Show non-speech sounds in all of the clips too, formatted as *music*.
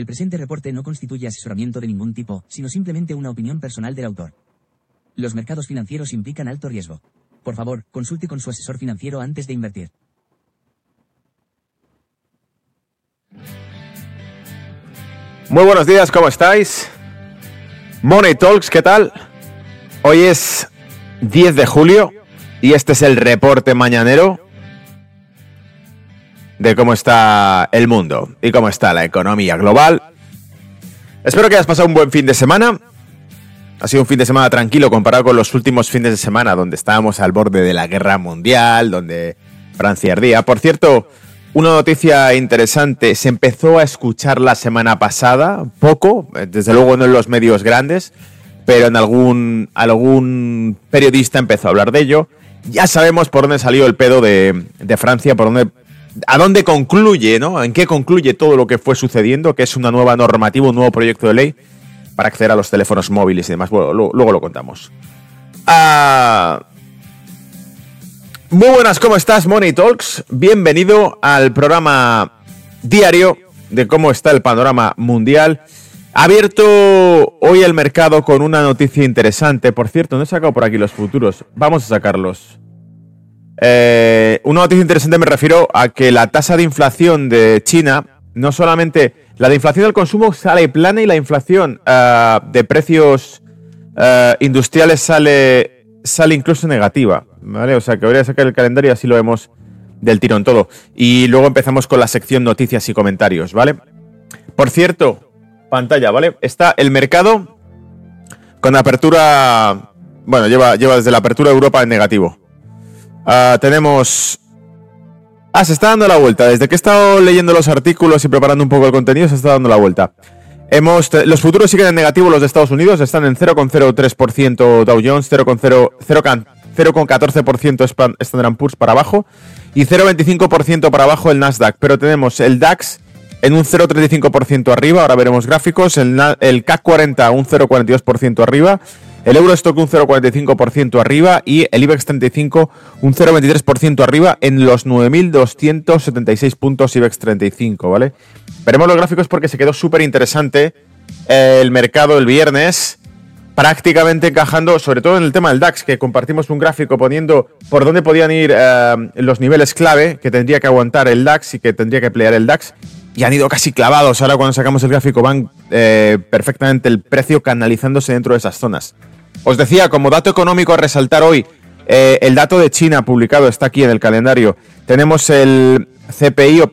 El presente reporte no constituye asesoramiento de ningún tipo, sino simplemente una opinión personal del autor. Los mercados financieros implican alto riesgo. Por favor, consulte con su asesor financiero antes de invertir. Muy buenos días, ¿cómo estáis? Money Talks, ¿qué tal? Hoy es 10 de julio y este es el reporte mañanero de cómo está el mundo y cómo está la economía global. Espero que hayas pasado un buen fin de semana. Ha sido un fin de semana tranquilo comparado con los últimos fines de semana donde estábamos al borde de la guerra mundial, donde Francia ardía. Por cierto, una noticia interesante, se empezó a escuchar la semana pasada, poco, desde luego no en los medios grandes, pero en algún, algún periodista empezó a hablar de ello. Ya sabemos por dónde salió el pedo de, de Francia, por dónde a dónde concluye, ¿no? ¿En qué concluye todo lo que fue sucediendo? Que es una nueva normativa, un nuevo proyecto de ley para acceder a los teléfonos móviles y demás. Bueno, luego, lo contamos. Ah, muy buenas, ¿cómo estás, Money Talks? Bienvenido al programa diario de cómo está el panorama mundial. Abierto hoy el mercado con una noticia interesante. Por cierto, no he sacado por aquí los futuros. Vamos a sacarlos. Eh, una noticia interesante me refiero a que la tasa de inflación de China, no solamente la de inflación del consumo sale plana y la inflación eh, de precios eh, industriales sale, sale incluso negativa. ¿vale? O sea que voy a sacar el calendario y así lo vemos del tirón todo. Y luego empezamos con la sección noticias y comentarios, ¿vale? Por cierto, pantalla, ¿vale? Está el mercado con apertura. Bueno, lleva, lleva desde la apertura de Europa en negativo. Ah, tenemos... Ah, se está dando la vuelta. Desde que he estado leyendo los artículos y preparando un poco el contenido, se está dando la vuelta. Hemos, los futuros siguen en negativo, los de Estados Unidos están en 0,03% Dow Jones, 0,14% Standard Poor's para abajo y 0,25% para abajo el Nasdaq. Pero tenemos el DAX en un 0,35% arriba, ahora veremos gráficos, el, el CAC 40 un 0,42% arriba el Eurostock un 0,45% arriba y el IBEX 35 un 0,23% arriba en los 9.276 puntos IBEX 35, ¿vale? Veremos los gráficos porque se quedó súper interesante el mercado el viernes, prácticamente encajando, sobre todo en el tema del DAX, que compartimos un gráfico poniendo por dónde podían ir eh, los niveles clave que tendría que aguantar el DAX y que tendría que pelear el DAX y han ido casi clavados. Ahora cuando sacamos el gráfico van eh, perfectamente el precio canalizándose dentro de esas zonas. Os decía, como dato económico a resaltar hoy, eh, el dato de China publicado está aquí en el calendario. Tenemos el CPI o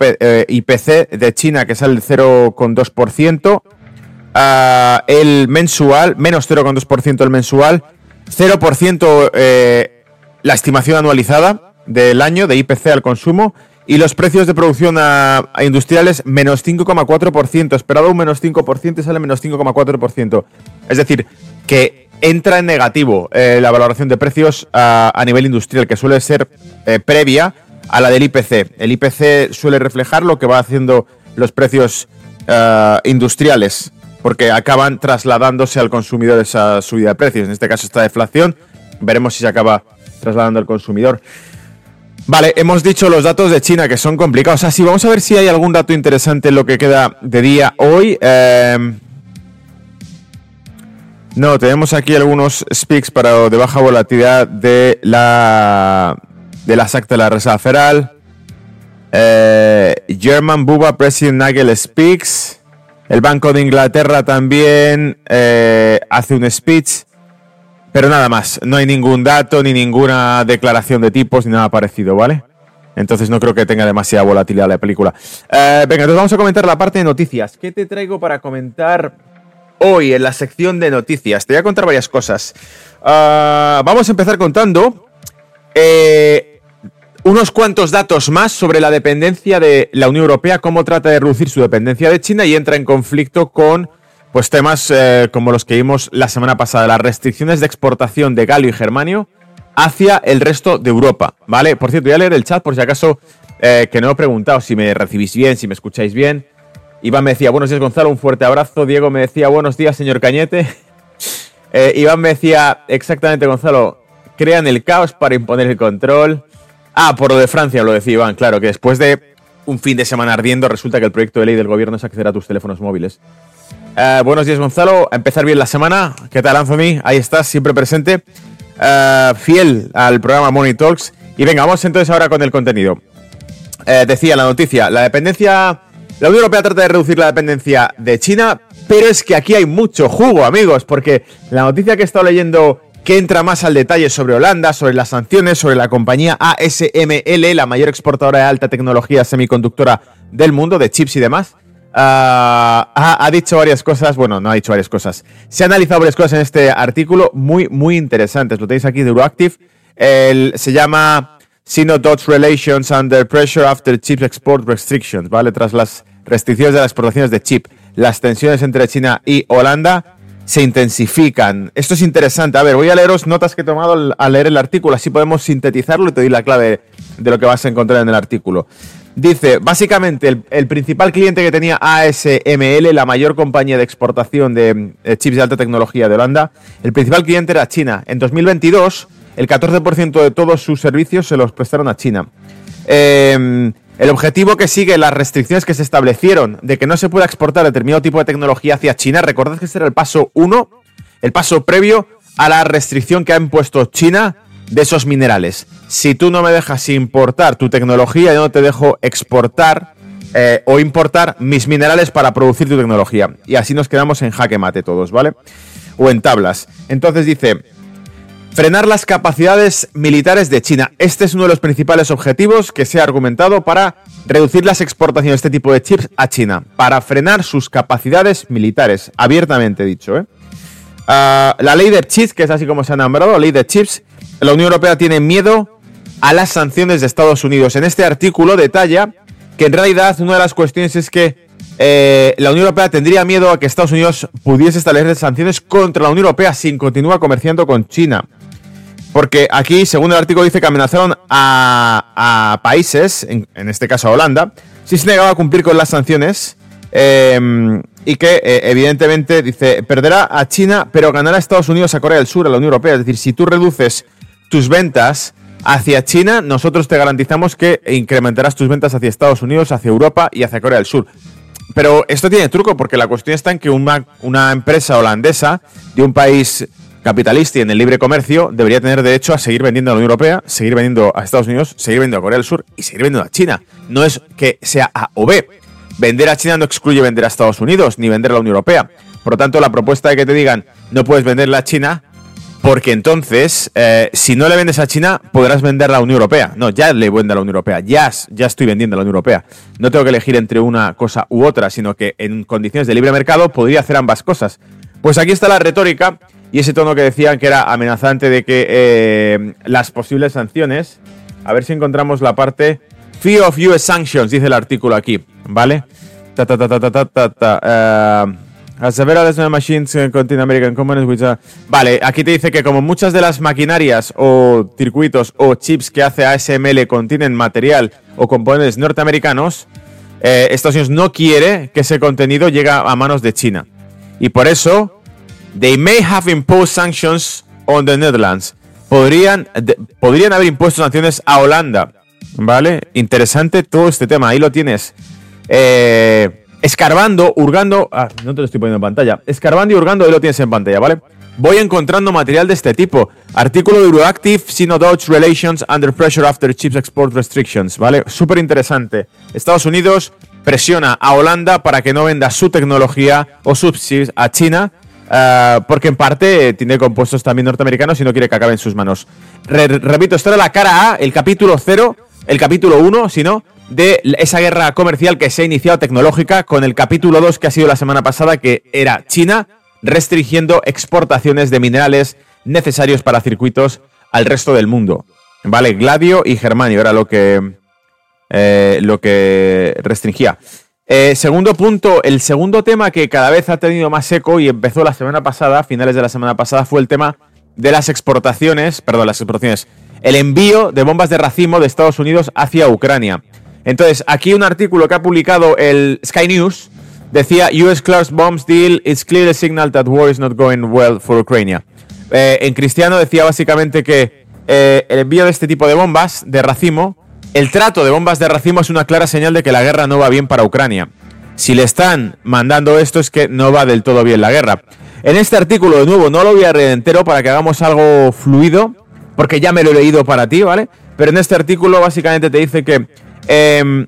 IPC eh, de China que sale el 0,2%. Ah, el mensual, menos 0,2% el mensual. 0% eh, la estimación anualizada del año de IPC al consumo. Y los precios de producción a, industriales, menos 5,4%. Esperado un menos 5% y sale menos 5,4%. Es decir, que entra en negativo eh, la valoración de precios a, nivel industrial, que suele ser eh, previa a la del IPC. El IPC suele reflejar lo que va haciendo los precios eh, industriales, porque acaban trasladándose al consumidor esa subida de precios. En este caso, esta deflación, veremos si se acaba trasladando al consumidor. Vale, hemos dicho los datos de China que son complicados. Así, vamos a ver si hay algún dato interesante en lo que queda de día hoy. No, tenemos aquí algunos speaks para de baja volatilidad de la de la SAC de la Reserva Federal. Eh, German Buba President Nagel speaks. El Banco de Inglaterra también eh, hace un speech. Pero nada más, no hay ningún dato ni ninguna declaración de tipos ni nada parecido, ¿vale? Entonces no creo que tenga demasiada volatilidad la película. Eh, venga, entonces vamos a comentar la parte de noticias. ¿Qué te traigo para comentar hoy en la sección de noticias. Te voy a contar varias cosas. Ah, vamos a empezar contando eh, unos cuantos datos más sobre la dependencia de la Unión Europea, cómo trata de reducir su dependencia de China y entra en conflicto con pues, temas eh, como los que vimos la semana pasada, las restricciones de exportación de galio y germanio hacia el resto de Europa. ¿Vale? Por cierto, voy a leer el chat por si acaso eh, que no he preguntado si me recibís bien, si me escucháis bien. Iván me decía, buenos días Gonzalo, un fuerte abrazo. Diego me decía, buenos días señor Cañete. *laughs* Eh, Iván me decía, exactamente Gonzalo, crean el caos para imponer el control. Ah, por lo de Francia lo decía Iván, claro, que después de un fin de semana ardiendo, resulta que el proyecto de ley del gobierno es acceder a tus teléfonos móviles. Eh, buenos días, Gonzalo. Empezar bien la semana. ¿Qué tal, Anthony? Ahí estás, siempre presente. Eh, fiel al programa Money Talks. Y venga, vamos entonces ahora con el contenido. Eh, decía la noticia, la dependencia... La Unión Europea trata de reducir la dependencia de China, pero es que aquí hay mucho jugo, amigos, porque la noticia que he estado leyendo que entra más al detalle sobre Holanda, sobre las sanciones, sobre la compañía ASML, la mayor exportadora de alta tecnología semiconductora del mundo, de chips y demás, ah, ha, dicho varias cosas, bueno, no ha dicho varias cosas, se ha analizado varias cosas en este artículo muy, muy interesantes, lo tenéis aquí de Euroactive, se llama Sino-Dutch Relations Under Pressure After Chip Export Restrictions, ¿vale? Tras las restricciones de las exportaciones de chip, las tensiones entre China y Holanda se intensifican. Esto es interesante. A ver, voy a leeros notas que he tomado al leer el artículo, así podemos sintetizarlo y te doy la clave de lo que vas a encontrar en el artículo. Dice, básicamente, el, principal cliente que tenía ASML, la mayor compañía de exportación de chips de alta tecnología de Holanda, el principal cliente era China. En 2022 el 14% de todos sus servicios se los prestaron a China. Em, el objetivo que sigue las restricciones que se establecieron de que no se pueda exportar determinado tipo de tecnología hacia China, recordad que este era el paso 1, el paso previo a la restricción que ha impuesto China de esos minerales. Si tú no me dejas importar tu tecnología, yo no te dejo exportar eh, o importar mis minerales para producir tu tecnología. Y así nos quedamos en jaque mate todos, ¿vale? O en tablas. Entonces dice, Frenar las capacidades militares de China. Este es uno de los principales objetivos que se ha argumentado para reducir las exportaciones de este tipo de chips a China, para frenar sus capacidades militares, abiertamente dicho. ¿eh? Ah, la ley de chips, que es así como se ha nombrado, la ley de chips, la Unión Europea tiene miedo a las sanciones de Estados Unidos. En este artículo detalla que en realidad una de las cuestiones es que eh, la Unión Europea tendría miedo a que Estados Unidos pudiese establecer sanciones contra la Unión Europea sin continuar comerciando con China. Porque aquí, según el artículo, dice que amenazaron a, países, en, este caso a Holanda, si se negaba a cumplir con las sanciones. Em, y que, eh, evidentemente, dice, perderá a China, pero ganará a Estados Unidos, a Corea del Sur, a la Unión Europea. Es decir, si tú reduces tus ventas hacia China, nosotros te garantizamos que incrementarás tus ventas hacia Estados Unidos, hacia Europa y hacia Corea del Sur. Pero esto tiene truco porque la cuestión está en que una, una empresa holandesa de un país capitalista y en el libre comercio debería tener derecho a seguir vendiendo a la Unión Europea, seguir vendiendo a Estados Unidos, seguir vendiendo a Corea del Sur y seguir vendiendo a China. No es que sea A o B. Vender a China no excluye vender a Estados Unidos ni vender a la Unión Europea. Por lo tanto, la propuesta de que te digan no puedes venderle a China porque entonces, eh, si no le vendes a China, podrás vender a la Unión Europea. No, ya le vendo a la Unión Europea. Ya, ya estoy vendiendo a la Unión Europea. No tengo que elegir entre una cosa u otra, sino que en condiciones de libre mercado podría hacer ambas cosas. Pues aquí está la retórica y ese tono que decían que era amenazante de que eh, las posibles sanciones, a ver si encontramos la parte Fear of US Sanctions, dice el artículo aquí, ¿vale? Ta, ta, ta, ta, ta, ta, ta, uh, machines contain American components Vale, aquí te dice que como muchas de las maquinarias o circuitos o chips que hace ASML contienen material o componentes norteamericanos, eh, Estados Unidos no quiere que ese contenido llegue a manos de China. Y por eso They may have imposed sanctions on the Netherlands. Podrían, podrían haber impuesto sanciones a Holanda. ¿Vale? Interesante todo este tema. Ahí lo tienes. Eh, escarbando, hurgando. Ah, no te lo estoy poniendo en pantalla. Escarbando y hurgando, ahí lo tienes en pantalla, ¿vale? Voy encontrando material de este tipo. Artículo de Euroactive, Sino-Dutch Relations Under Pressure After Chips Export Restrictions, ¿vale? Súper interesante. Estados Unidos presiona a Holanda para que no venda su tecnología o sus chips a China Ah, porque en parte tiene compuestos también norteamericanos y no quiere que acabe en sus manos. repito, esto era la cara A, el capítulo 0, el capítulo 1, sino de esa guerra comercial que se ha iniciado tecnológica con el capítulo 2 que ha sido la semana pasada, que era China restringiendo exportaciones de minerales necesarios para circuitos al resto del mundo. Vale, gladio y germanio era lo que, eh, lo que restringía. Eh, segundo punto, el segundo tema que cada vez ha tenido más eco y empezó la semana pasada, finales de la semana pasada, fue el tema de las exportaciones, perdón, las exportaciones, el envío de bombas de racimo de Estados Unidos hacia Ucrania. Entonces, aquí un artículo que ha publicado el Sky News decía US Class Bombs Deal is clearly signal that war is not going well for Ukraine. Eh, en cristiano decía básicamente que eh, el envío de este tipo de bombas de racimo el trato de bombas de racimo es una clara señal de que la guerra no va bien para Ucrania. Si le están mandando esto es que no va del todo bien la guerra. En este artículo, de nuevo, no lo voy a leer entero para que hagamos algo fluido, porque ya me lo he leído para ti, ¿vale? Pero en este artículo básicamente te dice que em,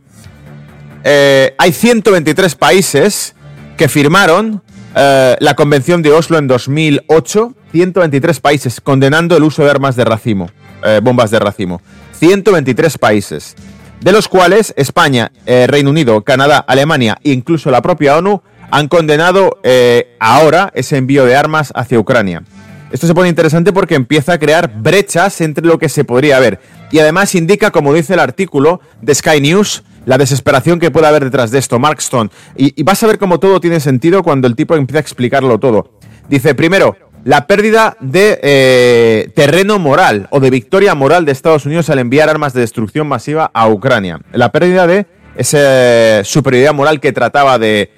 eh, hay 123 países que firmaron eh, la Convención de Oslo en 2008, 123 países condenando el uso de armas de racimo, eh, bombas de racimo. 123 países, de los cuales España, Reino Unido, Canadá, Alemania e incluso la propia ONU han condenado ahora ese envío de armas hacia Ucrania. Esto se pone interesante porque empieza a crear brechas entre lo que se podría ver. Y además indica, como dice el artículo de Sky News, la desesperación que puede haber detrás de esto, Mark Stone. Y, vas a ver cómo todo tiene sentido cuando el tipo empieza a explicarlo todo. Dice, primero, la pérdida de eh, terreno moral o de victoria moral de Estados Unidos al enviar armas de destrucción masiva a Ucrania. La pérdida de esa superioridad moral que trataba de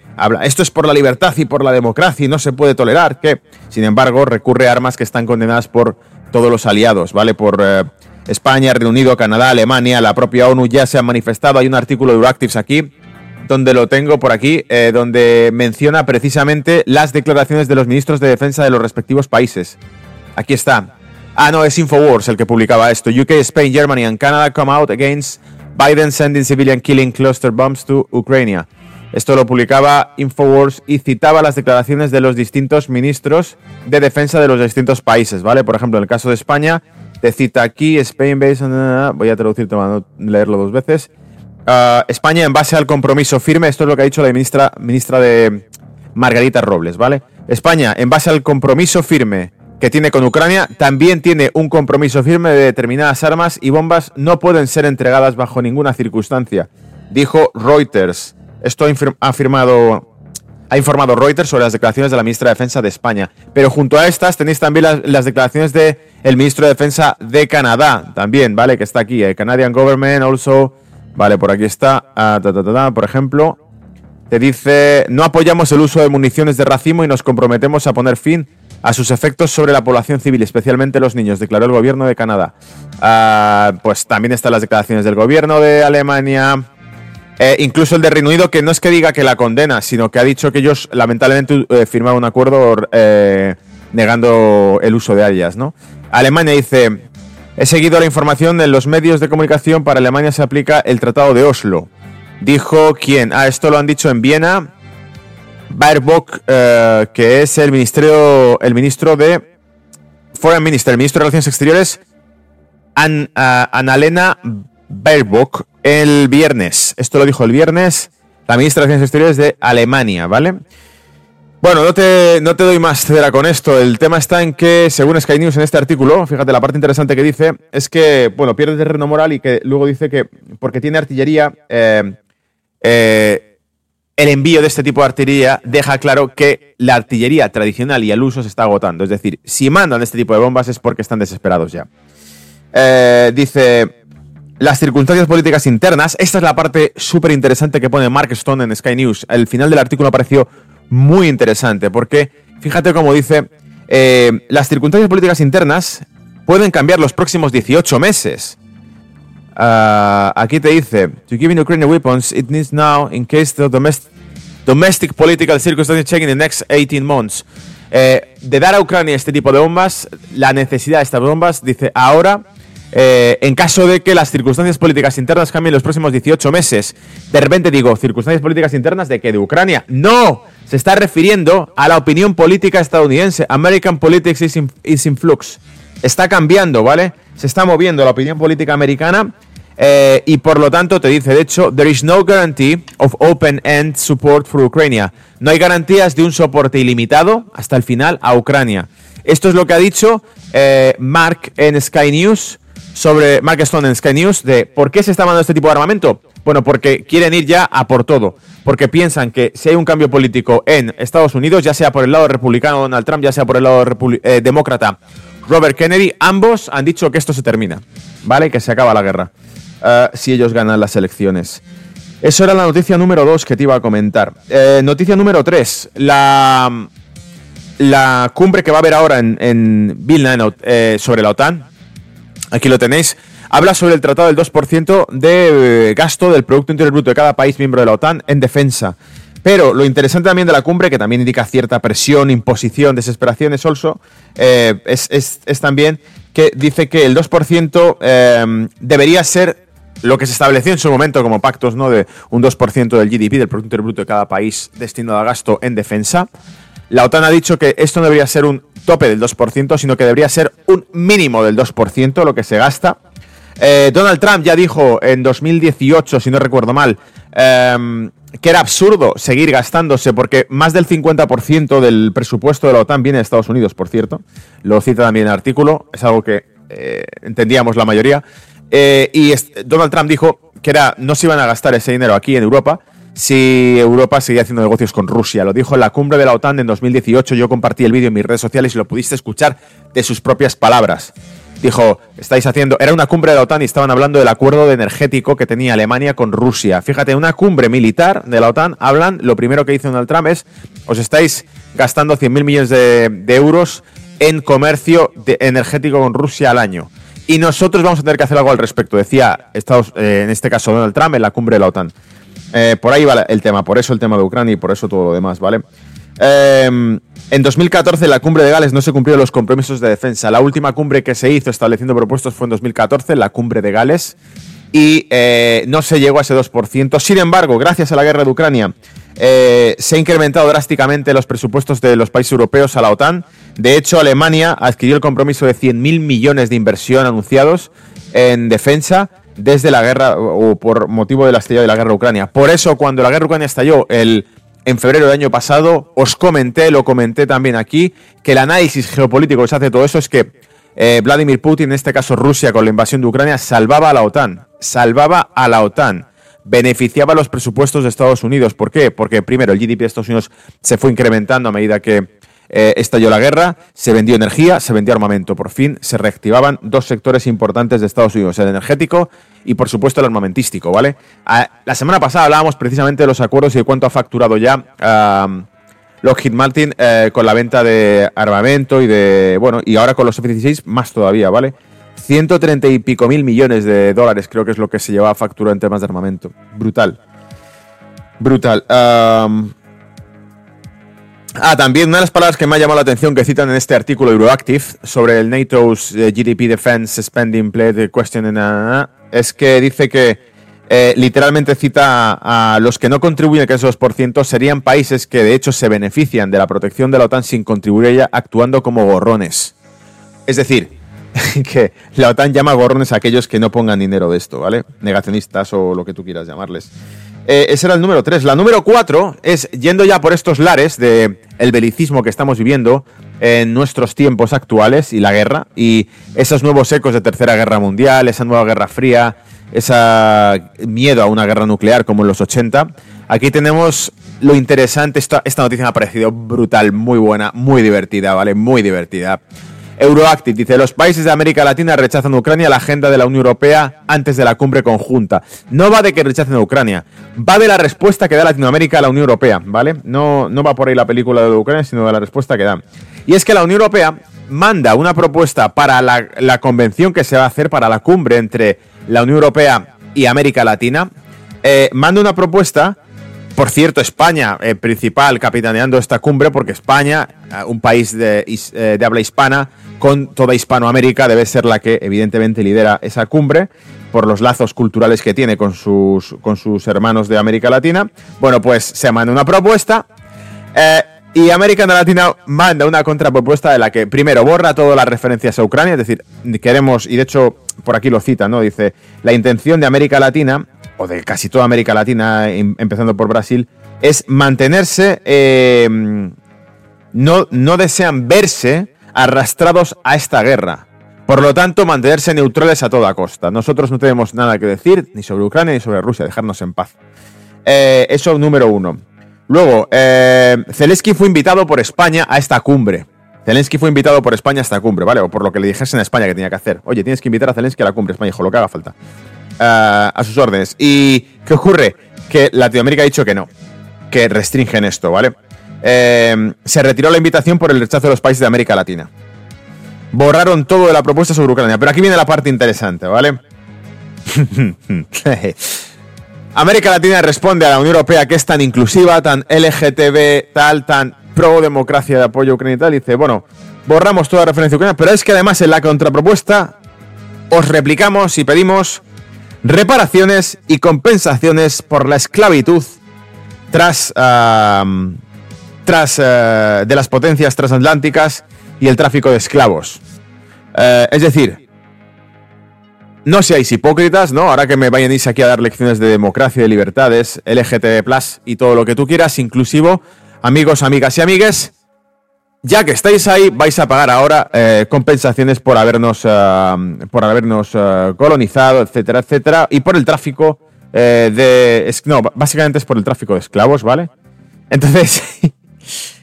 esto es por la libertad y por la democracia y no se puede tolerar, que, sin embargo, recurre a armas que están condenadas por todos los aliados, ¿vale? Por eh, España, Reino Unido, Canadá, Alemania, la propia ONU ya se ha manifestado. Hay un artículo de Euractivs aquí, donde lo tengo por aquí, eh, donde menciona precisamente las declaraciones de los ministros de defensa de los respectivos países. Aquí está. Ah, no, es Infowars el que publicaba esto. UK, Spain, Germany and Canada come out against Biden sending civilian killing cluster bombs to Ukraine. Esto lo publicaba Infowars y citaba las declaraciones de los distintos ministros de defensa de los distintos países, ¿vale? Por ejemplo, en el caso de España, te cita aquí Spain based voy a traducir, tomando leerlo dos veces. Ah, España en base al compromiso firme, esto es lo que ha dicho la ministra, ministra de Margarita Robles, ¿vale? España en base al compromiso firme que tiene con Ucrania, también tiene un compromiso firme de determinadas armas y bombas no pueden ser entregadas bajo ninguna circunstancia, dijo Reuters. Esto ha afirmado ha informado Reuters sobre las declaraciones de la ministra de Defensa de España. Pero junto a estas tenéis también las, declaraciones del el ministro de Defensa de Canadá, también, ¿vale? Que está aquí, el Canadian Government also, vale, por aquí está, ah, por ejemplo, te dice, no apoyamos el uso de municiones de racimo y nos comprometemos a poner fin a sus efectos sobre la población civil, especialmente los niños, declaró el gobierno de Canadá. Ah, pues también están las declaraciones del gobierno de Alemania, eh, incluso el de Reino Unido, que no es que diga que la condena, sino que ha dicho que ellos lamentablemente eh, firmaron un acuerdo eh, negando el uso de ellas, ¿no? Alemania dice, he seguido la información en los medios de comunicación, para Alemania se aplica el Tratado de Oslo. Dijo quién, ah, esto lo han dicho en Viena, Baerbock, que es el ministerio, el ministro de Foreign Minister, el ministro de Relaciones Exteriores, Annalena Baerbock, el viernes. Esto lo dijo el viernes la ministra de Relaciones Exteriores de Alemania, ¿vale? Bueno, no te, no te doy más cera con esto. El tema está en que, según Sky News en este artículo, fíjate, la parte interesante que dice es que, bueno, pierde terreno moral y que luego dice que porque tiene artillería, eh, eh, el envío de este tipo de artillería deja claro que la artillería tradicional y el uso se está agotando. Es decir, si mandan este tipo de bombas es porque están desesperados ya. Eh, dice, las circunstancias políticas internas. Esta es la parte súper interesante que pone Mark Stone en Sky News. El final del artículo me pareció muy interesante porque fíjate cómo dice, eh, las circunstancias políticas internas pueden cambiar los próximos 18 meses. Ah, aquí te dice, to give Ukraine weapons, it needs now in case the domestic, domestic political circumstances change in the next 18 months. Eh, de dar a Ucrania este tipo de bombas, la necesidad de estas bombas, dice, ahora eh, en caso de que las circunstancias políticas internas cambien los próximos 18 meses. De repente digo, circunstancias políticas internas de que de Ucrania. No, se está refiriendo a la opinión política estadounidense. American politics is in, flux. Está cambiando, ¿vale? Se está moviendo la opinión política americana. Eh, y por lo tanto te dice, de hecho, there is no guarantee of open-end support for Ukraine. No hay garantías de un soporte ilimitado hasta el final a Ucrania. Esto es lo que ha dicho eh, Mark en Sky News sobre Mark Stone en Sky News de por qué se está mandando este tipo de armamento. Bueno, porque quieren ir ya a por todo. Porque piensan que si hay un cambio político en Estados Unidos, ya sea por el lado republicano Donald Trump, ya sea por el lado eh, demócrata Robert Kennedy, ambos han dicho que esto se termina, ¿vale? Que se acaba la guerra. Eh, si ellos ganan las elecciones. Eso era la noticia número dos que te iba a comentar. Eh, noticia número tres. La, la cumbre que va a haber ahora en, en Vilna sobre la OTAN, Aquí lo tenéis. habla sobre el tratado del 2% de eh, gasto del Producto Interior Bruto de cada país miembro de la OTAN en defensa. Pero lo interesante también de la cumbre, que también indica cierta presión, imposición, desesperación, es, also, eh, es, también que dice que el 2% eh, debería ser lo que se estableció en su momento como pactos, ¿no? De un 2% del GDP, del Producto Interior Bruto de cada país destinado a gasto en defensa. La OTAN ha dicho que esto no debería ser un tope del 2%, sino que debería ser un mínimo del 2% lo que se gasta. Eh, Donald Trump ya dijo en 2018, si no recuerdo mal, em, que era absurdo seguir gastándose porque más del 50% del presupuesto de la OTAN viene de Estados Unidos, por cierto. Lo cita también el artículo, es algo que eh, entendíamos la mayoría. Eh, y Donald Trump dijo que era, no se iban a gastar ese dinero aquí en Europa si Europa seguía haciendo negocios con Rusia. Lo dijo en la cumbre de la OTAN en 2018. Yo compartí el vídeo en mis redes sociales y lo pudiste escuchar de sus propias palabras. Dijo, estáis haciendo, era una cumbre de la OTAN y estaban hablando del acuerdo energético que tenía Alemania con Rusia. Fíjate, una cumbre militar de la OTAN hablan, lo primero que dice Donald Trump es, os estáis gastando 100.000 millones de, euros en comercio energético con Rusia al año. Y nosotros vamos a tener que hacer algo al respecto, decía Estados, eh, en este caso Donald Trump en la cumbre de la OTAN. Eh, por ahí va el tema, por eso el tema de Ucrania y por eso todo lo demás, ¿vale? Em, en 2014 la cumbre de Gales no se cumplieron los compromisos de defensa. La última cumbre que se hizo estableciendo propuestos fue en 2014, la cumbre de Gales, y eh, no se llegó a ese 2%. Sin embargo, gracias a la guerra de Ucrania, se ha incrementado drásticamente los presupuestos de los países europeos a la OTAN de hecho, Alemania adquirió el compromiso de 100.000 millones de inversión anunciados en defensa desde la guerra o por motivo del estallido de la guerra Ucrania. Por eso, cuando la guerra Ucrania estalló el, en febrero del año pasado, os comenté, lo comenté también aquí, que el análisis geopolítico que se hace todo eso es que eh, Vladimir Putin, en este caso Rusia, con la invasión de Ucrania, salvaba a la OTAN. Salvaba a la OTAN beneficiaba los presupuestos de Estados Unidos. ¿Por qué? Porque primero el GDP de Estados Unidos se fue incrementando a medida que eh, estalló la guerra, se vendió energía, se vendió armamento. Por fin se reactivaban dos sectores importantes de Estados Unidos, el energético y por supuesto el armamentístico, ¿vale? la semana pasada hablábamos precisamente de los acuerdos y de cuánto ha facturado ya Lockheed Martin eh, con la venta de armamento y de, bueno, y ahora con los F-16 más todavía, ¿vale? 130 y pico mil millones de dólares creo que es lo que se lleva a factura en temas de armamento. Brutal. Brutal. Ah, también una de las palabras que me ha llamado la atención que citan en este artículo Euroactive sobre el NATO's eh, GDP Defense Spending Play Question es que dice que eh, literalmente cita a, los que no contribuyen a esos 2% serían países que de hecho se benefician de la protección de la OTAN sin contribuir a ella actuando como gorrones. Es decir, *laughs* que la OTAN llama gorrones a aquellos que no pongan dinero de esto, ¿vale? Negacionistas o lo que tú quieras llamarles. Eh, ese era el número 3. La número 4 es, yendo ya por estos lares del el belicismo que estamos viviendo en nuestros tiempos actuales y la guerra, y esos nuevos ecos de Tercera Guerra Mundial, esa nueva Guerra Fría, ese miedo a una guerra nuclear como en los 80. Aquí tenemos lo interesante, esta, esta noticia me ha parecido brutal, muy buena, muy divertida, ¿vale? Muy divertida. Euroactive dice, los países de América Latina rechazan a Ucrania la agenda de la Unión Europea antes de la cumbre conjunta. No va de que rechacen a Ucrania, va de la respuesta que da Latinoamérica a la Unión Europea, ¿vale? No, no va por ahí la película de Ucrania, sino de la respuesta que da. Y es que la Unión Europea manda una propuesta para la, convención que se va a hacer para la cumbre entre la Unión Europea y América Latina. Eh, manda una propuesta por cierto, España, eh, principal, capitaneando esta cumbre, porque España, eh, un país de, habla hispana, con toda Hispanoamérica debe ser la que evidentemente lidera esa cumbre por los lazos culturales que tiene con sus, con sus hermanos de América Latina. Bueno, pues se manda una propuesta eh, y América Latina manda una contrapropuesta de la que primero borra todas las referencias a Ucrania, es decir, queremos, y de hecho por aquí lo cita, ¿no? Dice, la intención de América Latina, o de casi toda América Latina, em, empezando por Brasil, es mantenerse, eh, no, no desean verse arrastrados a esta guerra. Por lo tanto, mantenerse neutrales a toda costa. Nosotros no tenemos nada que decir ni sobre Ucrania ni sobre Rusia, dejarnos en paz. Eh, eso número uno. Luego, eh, Zelensky fue invitado por España a esta cumbre. Zelensky fue invitado por España a esta cumbre, ¿vale? O por lo que le dijesen a España que tenía que hacer. Oye, tienes que invitar a Zelensky a la cumbre España, hijo, lo que haga falta. Eh, a sus órdenes. ¿Y qué ocurre? Que Latinoamérica ha dicho que no, que restringen esto, ¿vale? Eh, se retiró la invitación por el rechazo de los países de América Latina. Borraron todo de la propuesta sobre Ucrania. Pero aquí viene la parte interesante, ¿vale? *laughs* América Latina responde a la Unión Europea que es tan inclusiva, tan LGTB, tal, tan pro democracia de apoyo a Ucrania y tal. dice, bueno, borramos toda referencia a Ucrania, pero es que además en la contrapropuesta os replicamos y pedimos reparaciones y compensaciones por la esclavitud tras, tras eh, de las potencias transatlánticas y el tráfico de esclavos. Eh, es decir, no seáis hipócritas, ¿no? Ahora que me vayan aquí a dar lecciones de democracia, de libertades, LGTB, y todo lo que tú quieras, inclusivo, amigos, amigas y amigues, ya que estáis ahí, vais a pagar ahora eh, compensaciones por habernos, por habernos colonizado, etcétera, etcétera, y por el tráfico de. No, básicamente es por el tráfico de esclavos, ¿vale? Entonces. *laughs*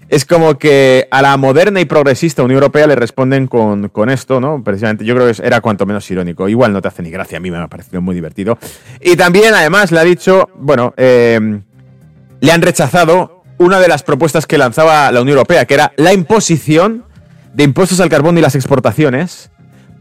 es como que a la moderna y progresista Unión Europea le responden con, esto, ¿no? Precisamente, yo creo que era cuanto menos irónico. Igual no te hace ni gracia, a mí me ha parecido muy divertido. Y también, además, le ha dicho, bueno, eh, le han rechazado una de las propuestas que lanzaba la Unión Europea, que era la imposición de impuestos al carbón y las exportaciones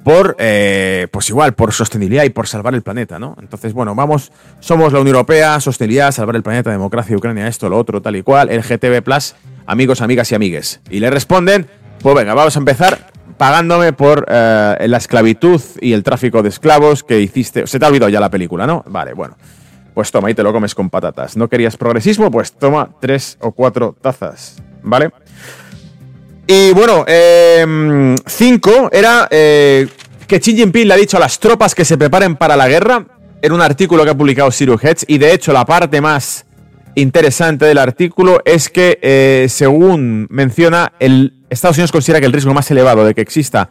por, eh, pues igual, por sostenibilidad y por salvar el planeta, ¿no? Entonces, bueno, vamos, somos la Unión Europea, sostenibilidad, salvar el planeta, democracia, Ucrania, esto, lo otro, tal y cual, el GTB Plus amigos, amigas y amigues. Y le responden, pues venga, vamos a empezar pagándome por eh, la esclavitud y el tráfico de esclavos que hiciste. Se te ha olvidado ya la película, ¿no? Vale, bueno. Pues toma y te lo comes con patatas. ¿No querías progresismo? Pues toma tres o cuatro tazas, ¿vale? Y bueno, eh, cinco era eh, que Xi Jinping le ha dicho a las tropas que se preparen para la guerra en un artículo que ha publicado Siru Hedge y de hecho la parte más interesante del artículo es que, eh, según menciona, el Estados Unidos considera que el riesgo más elevado de que exista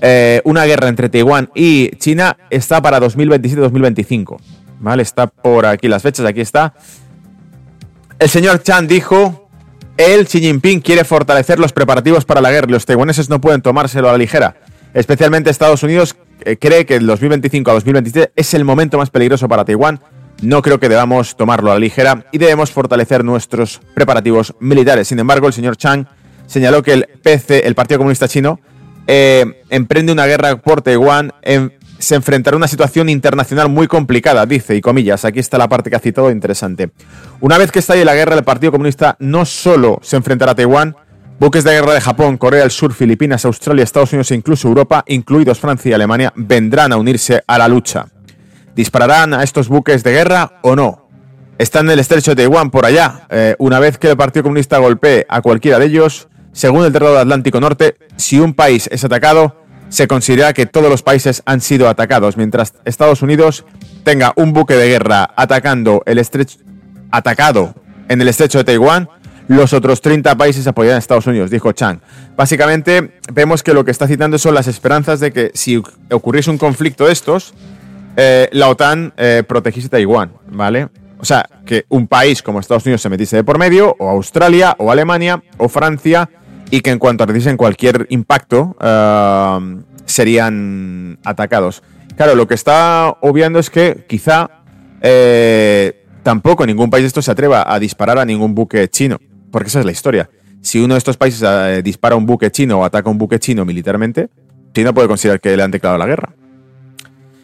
eh, una guerra entre Taiwán y China está para 2027-2025. ¿Vale? Está por aquí las fechas, aquí está. El señor Chan dijo, él, Xi Jinping, quiere fortalecer los preparativos para la guerra los taiwaneses no pueden tomárselo a la ligera. Especialmente Estados Unidos eh, cree que el 2025 a 2027 es el momento más peligroso para Taiwán no creo que debamos tomarlo a la ligera y debemos fortalecer nuestros preparativos militares. Sin embargo, el señor Chang señaló que el PC, el Partido Comunista Chino, eh, emprende una guerra por Taiwán, se enfrentará a una situación internacional muy complicada, dice, y comillas, aquí está la parte que ha citado interesante. Una vez que estalle la guerra, el Partido Comunista no solo se enfrentará a Taiwán, buques de guerra de Japón, Corea del Sur, Filipinas, Australia, Estados Unidos e incluso Europa, incluidos Francia y Alemania, vendrán a unirse a la lucha. ¿Dispararán a estos buques de guerra o no? Están en el estrecho de Taiwán por allá. Eh, una vez que el Partido Comunista golpee a cualquiera de ellos, según el Tratado Atlántico Norte, si un país es atacado, se considera que todos los países han sido atacados, mientras Estados Unidos tenga un buque de guerra atacando el estrecho, atacado en el estrecho de Taiwán, los otros 30 países apoyarán a Estados Unidos, dijo Chang. Básicamente, vemos que lo que está citando son las esperanzas de que si ocurriese un conflicto de estos, eh, la OTAN eh, protegiese Taiwán, ¿vale? O sea, que un país como Estados Unidos se metiese de por medio, o Australia, o Alemania, o Francia, y que en cuanto recibiesen cualquier impacto, eh, serían atacados. Claro, lo que está obviando es que quizá tampoco ningún país de estos se atreva a disparar a ningún buque chino, porque esa es la historia. Si uno de estos países dispara a un buque chino o ataca un buque chino militarmente, China puede considerar que le han declarado la guerra.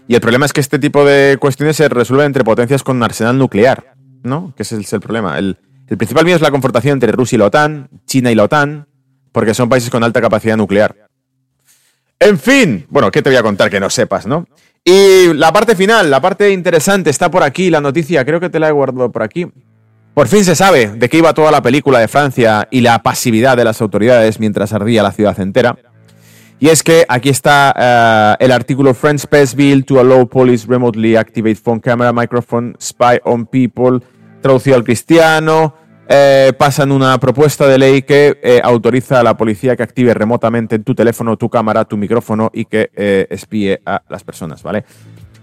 Y el problema es que este tipo de cuestiones se resuelven entre potencias con arsenal nuclear, ¿no? Que ese es el problema. El, principal miedo es la confrontación entre Rusia y la OTAN, China y la OTAN, porque son países con alta capacidad nuclear. En fin, bueno, ¿qué te voy a contar que no sepas, no? Y la parte final, la parte interesante, está por aquí, la noticia, creo que te la he guardado por aquí. Por fin se sabe de qué iba toda la película de Francia y la pasividad de las autoridades mientras ardía la ciudad entera. Y es que aquí está eh, el artículo French Space Bill to allow police remotely activate phone camera, microphone, spy on people, traducido al cristiano. Eh, pasan una propuesta de ley que eh, autoriza a la policía que active remotamente tu teléfono, tu cámara, tu micrófono y que espíe a las personas, ¿vale?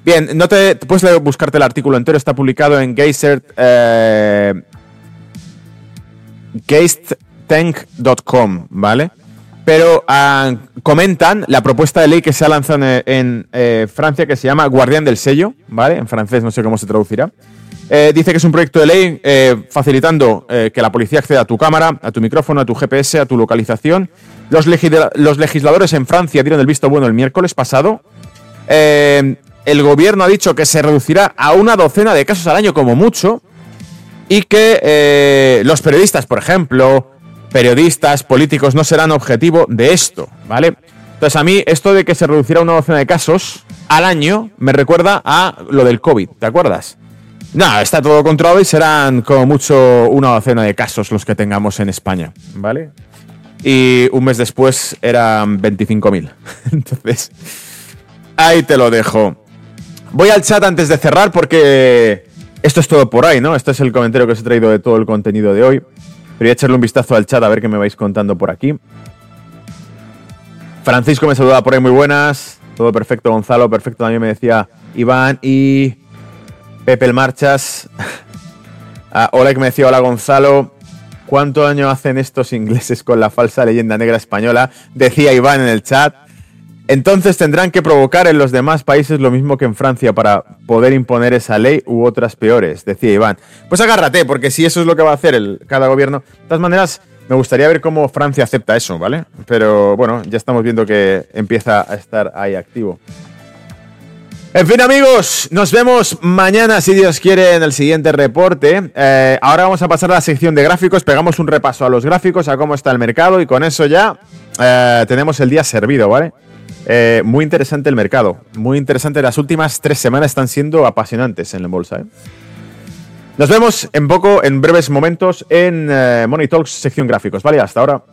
Bien, no te, puedes buscarte el artículo entero, está publicado en Geisert, geisttank.com, ¿vale? pero ah, comentan la propuesta de ley que se ha lanzado en, eh, Francia que se llama Guardián del Sello, ¿vale? En francés no sé cómo se traducirá. Eh, dice que es un proyecto de ley eh, facilitando que la policía acceda a tu cámara, a tu micrófono, a tu GPS, a tu localización. Los, los legisladores en Francia dieron el visto bueno el miércoles pasado. el gobierno ha dicho que se reducirá a una docena de casos al año como mucho y que eh, los periodistas, por ejemplo, periodistas, políticos, no serán objetivo de esto, ¿vale? Entonces a mí esto de que se reducirá a una docena de casos al año me recuerda a lo del COVID, ¿te acuerdas? No, está todo controlado y serán como mucho una docena de casos los que tengamos en España, ¿vale? Y un mes después eran 25.000. *laughs* Entonces, ahí te lo dejo. Voy al chat antes de cerrar porque esto es todo por ahí, ¿no? Este es el comentario que os he traído de todo el contenido de hoy. Pero voy a echarle un vistazo al chat a ver qué me vais contando por aquí. Francisco me saluda por ahí, muy buenas. Todo perfecto, Gonzalo, perfecto. También me decía Iván y Pepe el Marchas. *laughs* Ah, que me decía, hola Gonzalo. ¿Cuánto año hacen estos ingleses con la falsa leyenda negra española? Decía Iván en el chat. Entonces tendrán que provocar en los demás países lo mismo que en Francia para poder imponer esa ley u otras peores, decía Iván. Pues agárrate, porque si eso es lo que va a hacer cada gobierno. De todas maneras, me gustaría ver cómo Francia acepta eso, ¿vale? Pero bueno, ya estamos viendo que empieza a estar ahí activo. En fin, amigos, nos vemos mañana, si Dios quiere, en el siguiente reporte. Eh, ahora vamos a pasar a la sección de gráficos, pegamos un repaso a los gráficos, a cómo está el mercado y con eso ya eh, tenemos el día servido, ¿vale? Eh, muy interesante el mercado, muy interesante. Las últimas tres semanas están siendo apasionantes en la bolsa. Nos vemos en poco, en breves momentos, en Money Talks, sección gráficos. Vale, hasta ahora.